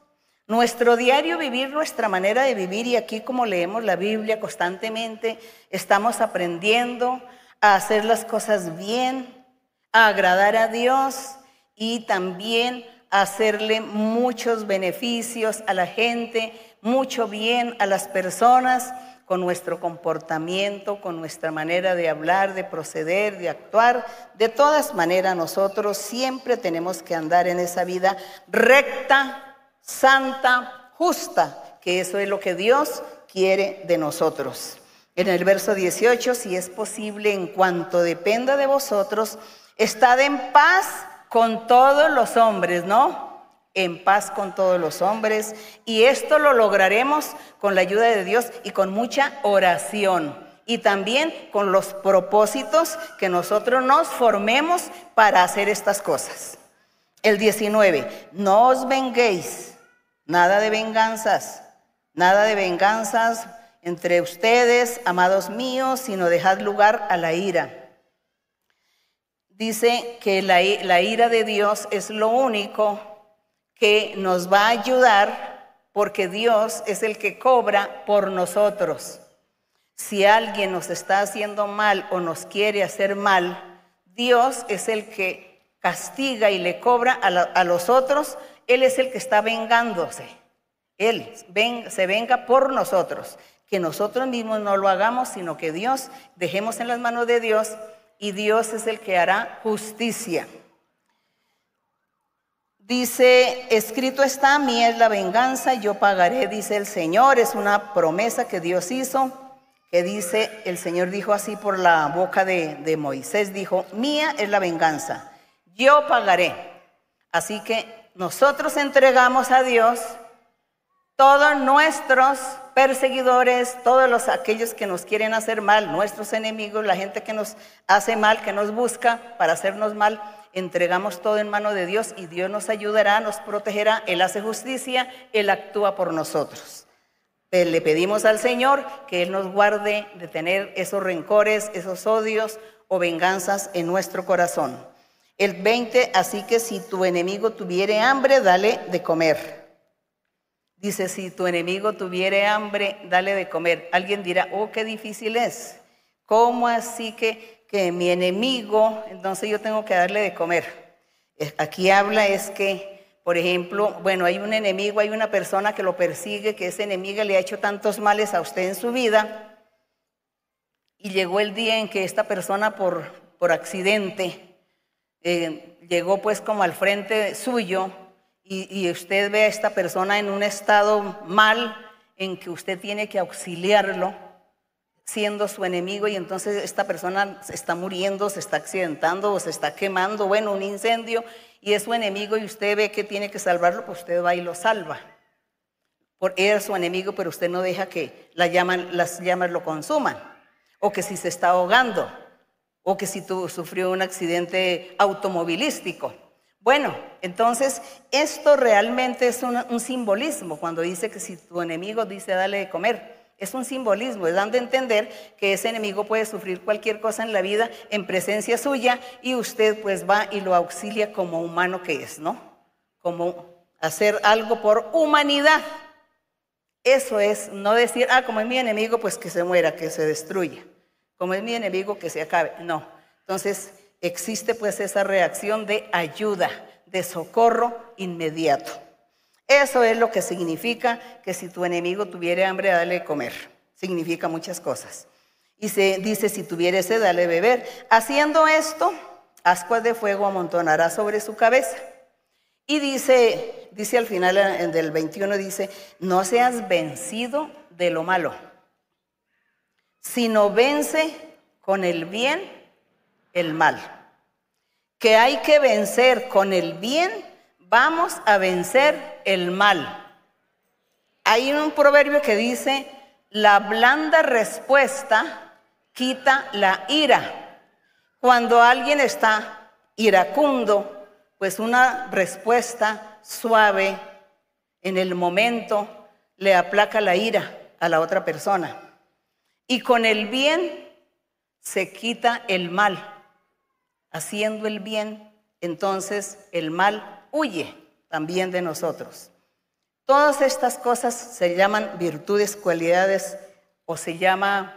nuestro diario vivir, nuestra manera de vivir, y aquí como leemos la Biblia constantemente, estamos aprendiendo a hacer las cosas bien, a agradar a Dios y también hacerle muchos beneficios a la gente, mucho bien a las personas con nuestro comportamiento, con nuestra manera de hablar, de proceder, de actuar. De todas maneras, nosotros siempre tenemos que andar en esa vida recta, santa, justa, que eso es lo que Dios quiere de nosotros. En el verso 18, si es posible, en cuanto dependa de vosotros, Estad en paz con todos los hombres, ¿no? En paz con todos los hombres. Y esto lo lograremos con la ayuda de Dios y con mucha oración. Y también con los propósitos que nosotros nos formemos para hacer estas cosas. El 19, no os venguéis, nada de venganzas, nada de venganzas entre ustedes, amados míos, sino dejad lugar a la ira dice que la, ira de Dios es lo único que nos va a ayudar porque Dios es el que cobra por nosotros. Si alguien nos está haciendo mal o nos quiere hacer mal, Dios es el que castiga y le cobra a, los otros. Él es el que está vengándose. Él se venga por nosotros. Que nosotros mismos no lo hagamos, sino que Dios, dejemos en las manos de Dios y Dios es el que hará justicia. Dice, escrito está, a mí es la venganza, yo pagaré, dice el Señor. Es una promesa que Dios hizo, que dice, el Señor dijo así por la boca de, de Moisés, dijo, mía es la venganza, yo pagaré. Así que nosotros entregamos a Dios todos nuestros perseguidores, todos los, aquellos que nos quieren hacer mal, nuestros enemigos, la gente que nos hace mal, que nos busca para hacernos mal, entregamos todo en mano de Dios y Dios nos ayudará, nos protegerá, Él hace justicia, Él actúa por nosotros. Le pedimos al Señor que Él nos guarde de tener esos rencores, esos odios o venganzas en nuestro corazón. El 20, así que si tu enemigo tuviere hambre, dale de comer. Dice, si tu enemigo tuviere hambre, dale de comer. Alguien dirá, oh, qué difícil es. ¿Cómo así que, que mi enemigo, entonces yo tengo que darle de comer? Aquí habla es que, por ejemplo, bueno, hay un enemigo, hay una persona que lo persigue, que ese enemigo le ha hecho tantos males a usted en su vida, y llegó el día en que esta persona por, por accidente eh, llegó pues como al frente suyo y, usted ve a esta persona en un estado mal en que usted tiene que auxiliarlo siendo su enemigo y entonces esta persona se está muriendo, se está accidentando o se está quemando, bueno, un incendio y es su enemigo y usted ve que tiene que salvarlo, pues usted va y lo salva. Por es su enemigo, pero usted no deja que las llamas lo consuman o que si se está ahogando o que si tú sufrió un accidente automovilístico. Bueno, entonces esto realmente es un, simbolismo cuando dice que si tu enemigo dice dale de comer. Es un simbolismo, es dando a entender que ese enemigo puede sufrir cualquier cosa en la vida en presencia suya y usted pues va y lo auxilia como humano que es, ¿no? Como hacer algo por humanidad. Eso es no decir, ah, como es mi enemigo, pues que se muera, que se destruya. Como es mi enemigo, que se acabe. No. Entonces, existe pues esa reacción de ayuda, de socorro inmediato. Eso es lo que significa que si tu enemigo tuviera hambre, dale de comer. Significa muchas cosas. Y se dice, si tuviera sed, dale beber. Haciendo esto, ascuas de fuego amontonará sobre su cabeza. Y dice, dice al final del 21, dice, no seas vencido de lo malo, sino vence con el bien el mal que hay que vencer con el bien, vamos a vencer el mal. Hay un proverbio que dice, la blanda respuesta quita la ira. Cuando alguien está iracundo, pues una respuesta suave en el momento le aplaca la ira a la otra persona. Y con el bien se quita el mal haciendo el bien, entonces el mal huye también de nosotros. Todas estas cosas se llaman virtudes, cualidades o se llama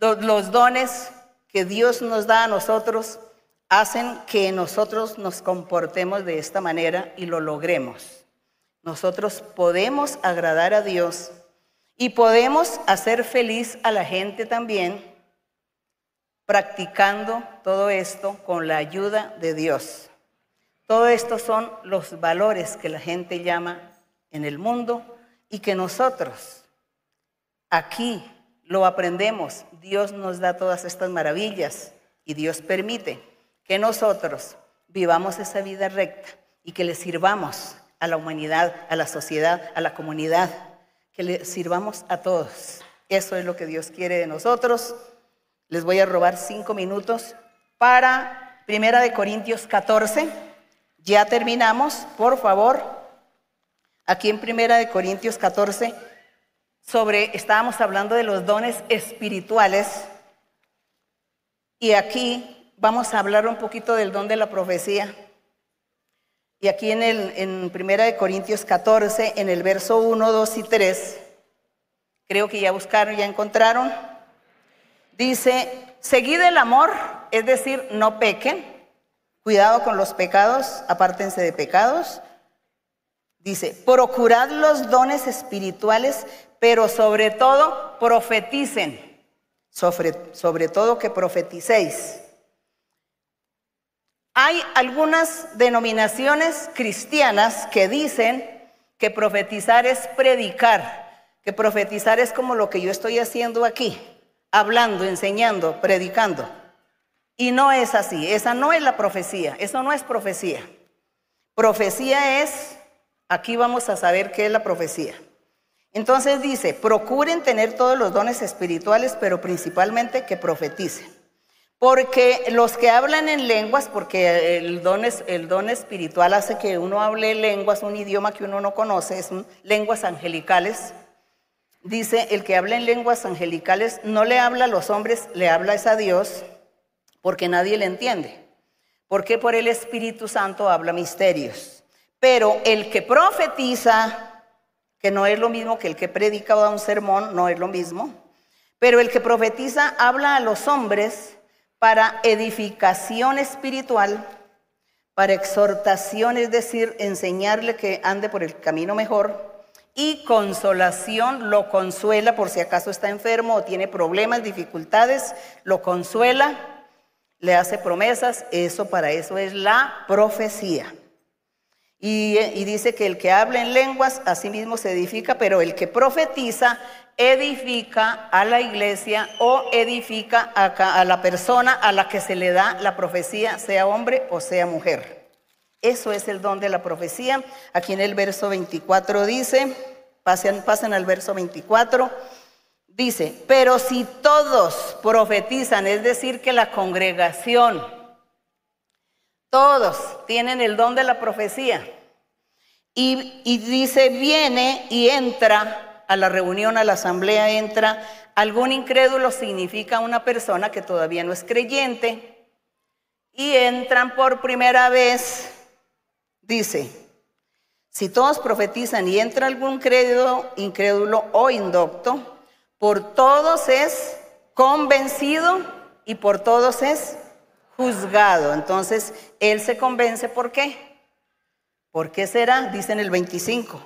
los dones que Dios nos da a nosotros hacen que nosotros nos comportemos de esta manera y lo logremos. Nosotros podemos agradar a Dios y podemos hacer feliz a la gente también practicando todo esto con la ayuda de Dios. Todo esto son los valores que la gente llama en el mundo y que nosotros aquí lo aprendemos. Dios nos da todas estas maravillas y Dios permite que nosotros vivamos esa vida recta y que le sirvamos a la humanidad, a la sociedad, a la comunidad, que le sirvamos a todos. Eso es lo que Dios quiere de nosotros. Les voy a robar cinco minutos para Primera de Corintios 14. Ya terminamos, por favor. Aquí en Primera de Corintios 14, sobre, estábamos hablando de los dones espirituales. Y aquí vamos a hablar un poquito del don de la profecía. Y aquí en, el, en Primera de Corintios 14, en el verso 1, 2 y 3, creo que ya buscaron, ya encontraron. Dice, seguid el amor, es decir, no pequen. Cuidado con los pecados, apártense de pecados. Dice, procurad los dones espirituales, pero sobre todo profeticen. Sobre, sobre todo que profeticéis. Hay algunas denominaciones cristianas que dicen que profetizar es predicar, que profetizar es como lo que yo estoy haciendo aquí hablando, enseñando, predicando. Y no es así, esa no es la profecía, eso no es profecía. Profecía es, aquí vamos a saber qué es la profecía. Entonces dice, procuren tener todos los dones espirituales, pero principalmente que profeticen. Porque los que hablan en lenguas, porque el don, el don espiritual hace que uno hable lenguas, un idioma que uno no conoce, es lenguas angelicales, dice, el que habla en lenguas angelicales no le habla a los hombres, le habla es a Dios, porque nadie le entiende. porque por el Espíritu Santo habla misterios. Pero el que profetiza, que no es lo mismo que el que predica o da un sermón, no es lo mismo, pero el que profetiza habla a los hombres para edificación espiritual, para exhortación, es decir, enseñarle que ande por el camino mejor, y consolación lo consuela por si acaso está enfermo o tiene problemas, dificultades, lo consuela, le hace promesas, eso para eso es la profecía. Y, dice que el que habla en lenguas, a sí mismo se edifica, pero el que profetiza, edifica a la iglesia o edifica a, a la persona a la que se le da la profecía, sea hombre o sea mujer. Eso es el don de la profecía. Aquí en el verso 24 dice, pasen, al verso 24, dice, pero si todos profetizan, es decir, que la congregación, todos tienen el don de la profecía, y, y dice, viene y entra a la reunión, a la asamblea, entra. Algún incrédulo, significa una persona que todavía no es creyente, y entran por primera vez Dice, si todos profetizan y entra algún crédulo, incrédulo o indocto, por todos es convencido y por todos es juzgado. Entonces, él se convence, ¿por qué? ¿Por qué será? Dice en el 25.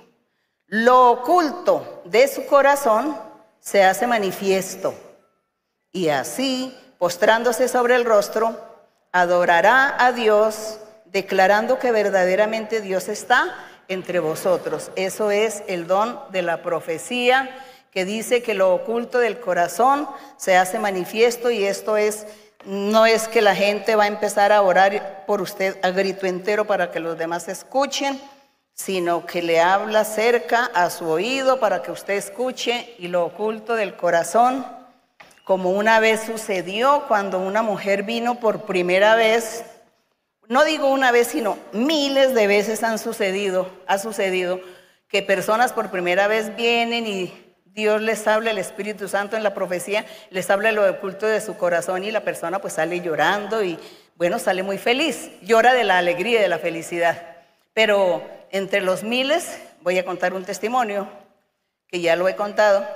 Lo oculto de su corazón se hace manifiesto. Y así, postrándose sobre el rostro, adorará a Dios declarando que verdaderamente Dios está entre vosotros. Eso es el don de la profecía que dice que lo oculto del corazón se hace manifiesto y esto es no es que la gente va a empezar a orar por usted a grito entero para que los demás escuchen, sino que le habla cerca a su oído para que usted escuche y lo oculto del corazón, como una vez sucedió cuando una mujer vino por primera vez no digo una vez, sino miles de veces han sucedido, ha sucedido que personas por primera vez vienen y Dios les habla, el Espíritu Santo en la profecía, les habla lo oculto de su corazón y la persona pues sale llorando y bueno, sale muy feliz, llora de la alegría y de la felicidad. Pero entre los miles, voy a contar un testimonio que ya lo he contado.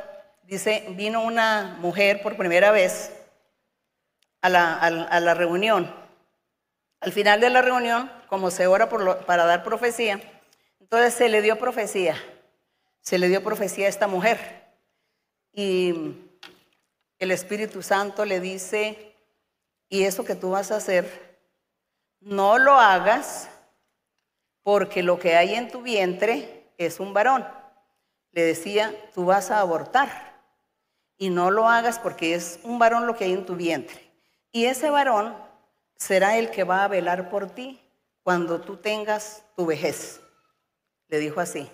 Dice, vino una mujer por primera vez a la, a la reunión al final de la reunión, como se ora para dar profecía, entonces se le dio profecía, se le dio profecía a esta mujer. Y el Espíritu Santo le dice, y eso que tú vas a hacer, no lo hagas porque lo que hay en tu vientre es un varón. Le decía, tú vas a abortar y no lo hagas porque es un varón lo que hay en tu vientre. Y ese varón será el que va a velar por ti cuando tú tengas tu vejez. Le dijo así.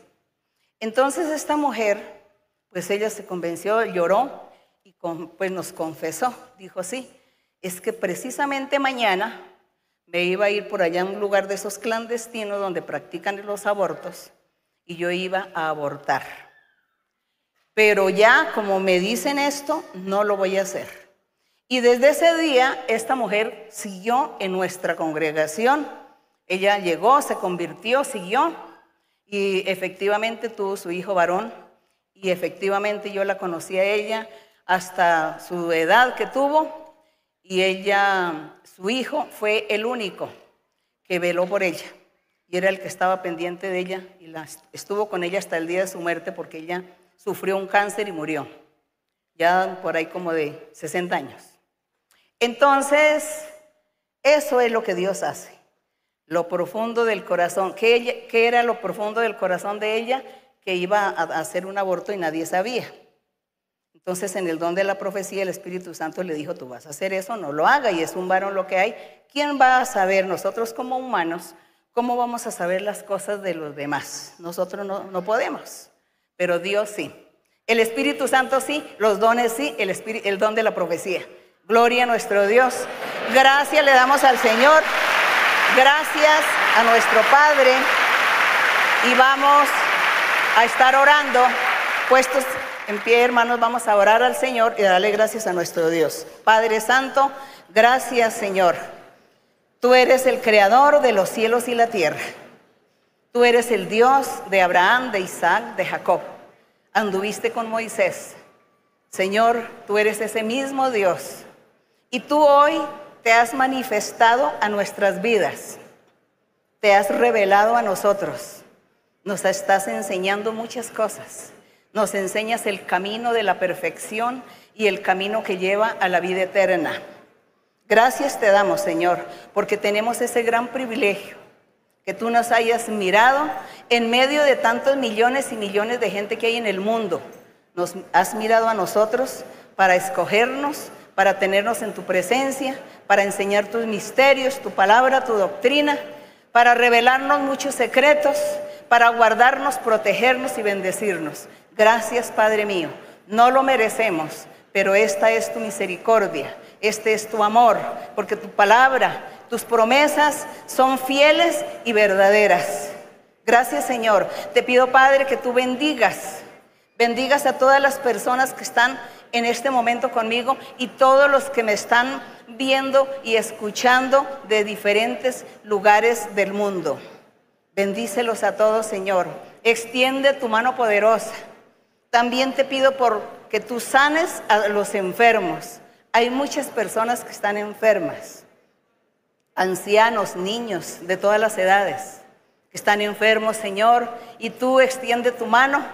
Entonces esta mujer, pues ella se convenció, lloró y pues nos confesó. Dijo, sí, es que precisamente mañana me iba a ir por allá a un lugar de esos clandestinos donde practican los abortos y yo iba a abortar. Pero ya como me dicen esto, no lo voy a hacer. Y desde ese día esta mujer siguió en nuestra congregación. Ella llegó, se convirtió, siguió y efectivamente tuvo su hijo varón y efectivamente yo la conocí a ella hasta su edad que tuvo y ella, su hijo fue el único que veló por ella y era el que estaba pendiente de ella y estuvo con ella hasta el día de su muerte porque ella sufrió un cáncer y murió, ya por ahí como de 60 años. Entonces, eso es lo que Dios hace. Lo profundo del corazón. ¿Qué, era lo profundo del corazón de ella? Que iba a hacer un aborto y nadie sabía. Entonces, en el don de la profecía, el Espíritu Santo le dijo, tú vas a hacer eso, no lo haga, y es un varón lo que hay. ¿Quién va a saber nosotros como humanos cómo vamos a saber las cosas de los demás? Nosotros no, no podemos, pero Dios sí. El Espíritu Santo sí, los dones sí, el, el don de la profecía. Gloria a nuestro Dios. Gracias le damos al Señor. Gracias a nuestro Padre. Y vamos a estar orando. Puestos en pie, hermanos, vamos a orar al Señor y darle gracias a nuestro Dios. Padre Santo, gracias, Señor. Tú eres el creador de los cielos y la tierra. Tú eres el Dios de Abraham, de Isaac, de Jacob. Anduviste con Moisés. Señor, tú eres ese mismo Dios. Y tú hoy te has manifestado a nuestras vidas. Te has revelado a nosotros. Nos estás enseñando muchas cosas. Nos enseñas el camino de la perfección y el camino que lleva a la vida eterna. Gracias te damos, Señor, porque tenemos ese gran privilegio que tú nos hayas mirado en medio de tantos millones y millones de gente que hay en el mundo. Nos has mirado a nosotros para escogernos, para tenernos en tu presencia, para enseñar tus misterios, tu palabra, tu doctrina, para revelarnos muchos secretos, para guardarnos, protegernos y bendecirnos. Gracias, Padre mío. No lo merecemos, pero esta es tu misericordia, este es tu amor, porque tu palabra tus promesas son fieles y verdaderas. Gracias Señor. Te pido Padre que tú bendigas. Bendigas a todas las personas que están en este momento conmigo y todos los que me están viendo y escuchando de diferentes lugares del mundo. Bendícelos a todos, Señor. Extiende tu mano poderosa. También te pido por que tú sanes a los enfermos. Hay muchas personas que están enfermas ancianos, niños de todas las edades que están enfermos, Señor, y tú extiende tu mano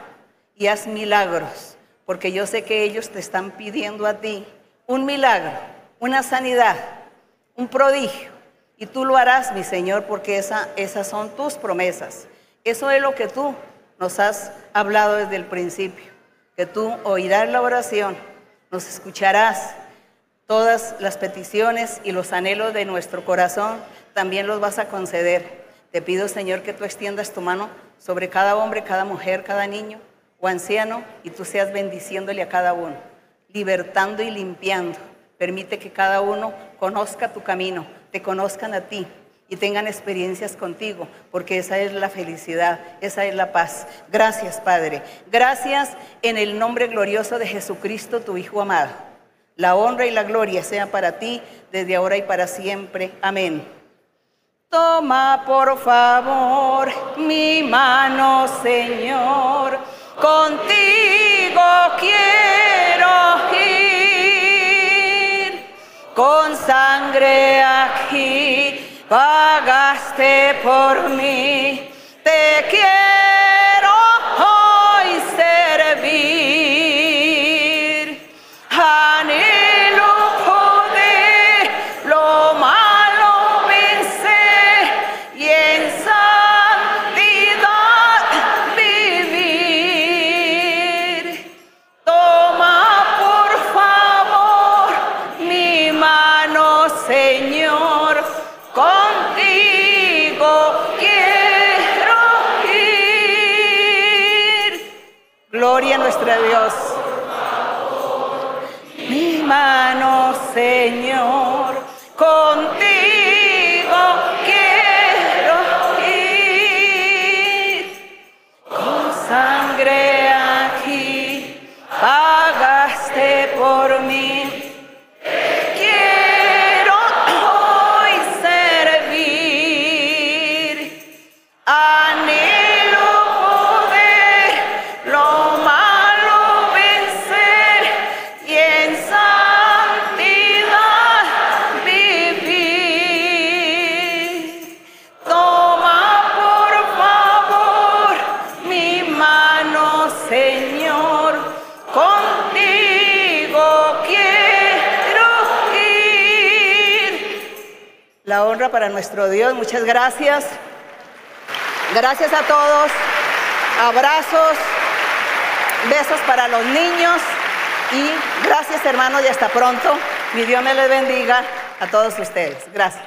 y haz milagros, porque yo sé que ellos te están pidiendo a ti un milagro, una sanidad, un prodigio, y tú lo harás, mi Señor, porque esa, esas son tus promesas. Eso es lo que tú nos has hablado desde el principio, que tú oirás la oración, nos escucharás Todas las peticiones y los anhelos de nuestro corazón también los vas a conceder. Te pido, Señor, que tú extiendas tu mano sobre cada hombre, cada mujer, cada niño o anciano y tú seas bendiciéndole a cada uno, libertando y limpiando. Permite que cada uno conozca tu camino, te conozcan a ti y tengan experiencias contigo, porque esa es la felicidad, esa es la paz. Gracias, Padre. Gracias en el nombre glorioso de Jesucristo, tu Hijo amado. La honra y la gloria sea para ti desde ahora y para siempre. Amén. Toma por favor mi mano, Señor. Contigo quiero ir. Con sangre aquí pagaste por mí. Te quiero nuestro Dios. Muchas gracias. Gracias a todos. Abrazos, besos para los niños y gracias hermanos y hasta pronto. Mi Dios me les bendiga a todos ustedes. Gracias.